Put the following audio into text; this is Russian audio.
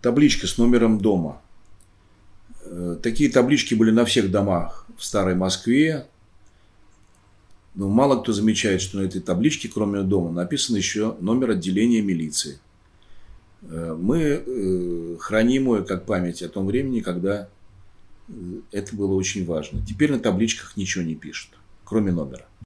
табличка с номером дома. Э, такие таблички были на всех домах в Старой Москве. Но мало кто замечает, что на этой табличке, кроме дома, написан еще номер отделения милиции. Э, мы э, храним ее как память о том времени, когда это было очень важно. Теперь на табличках ничего не пишут, кроме номера.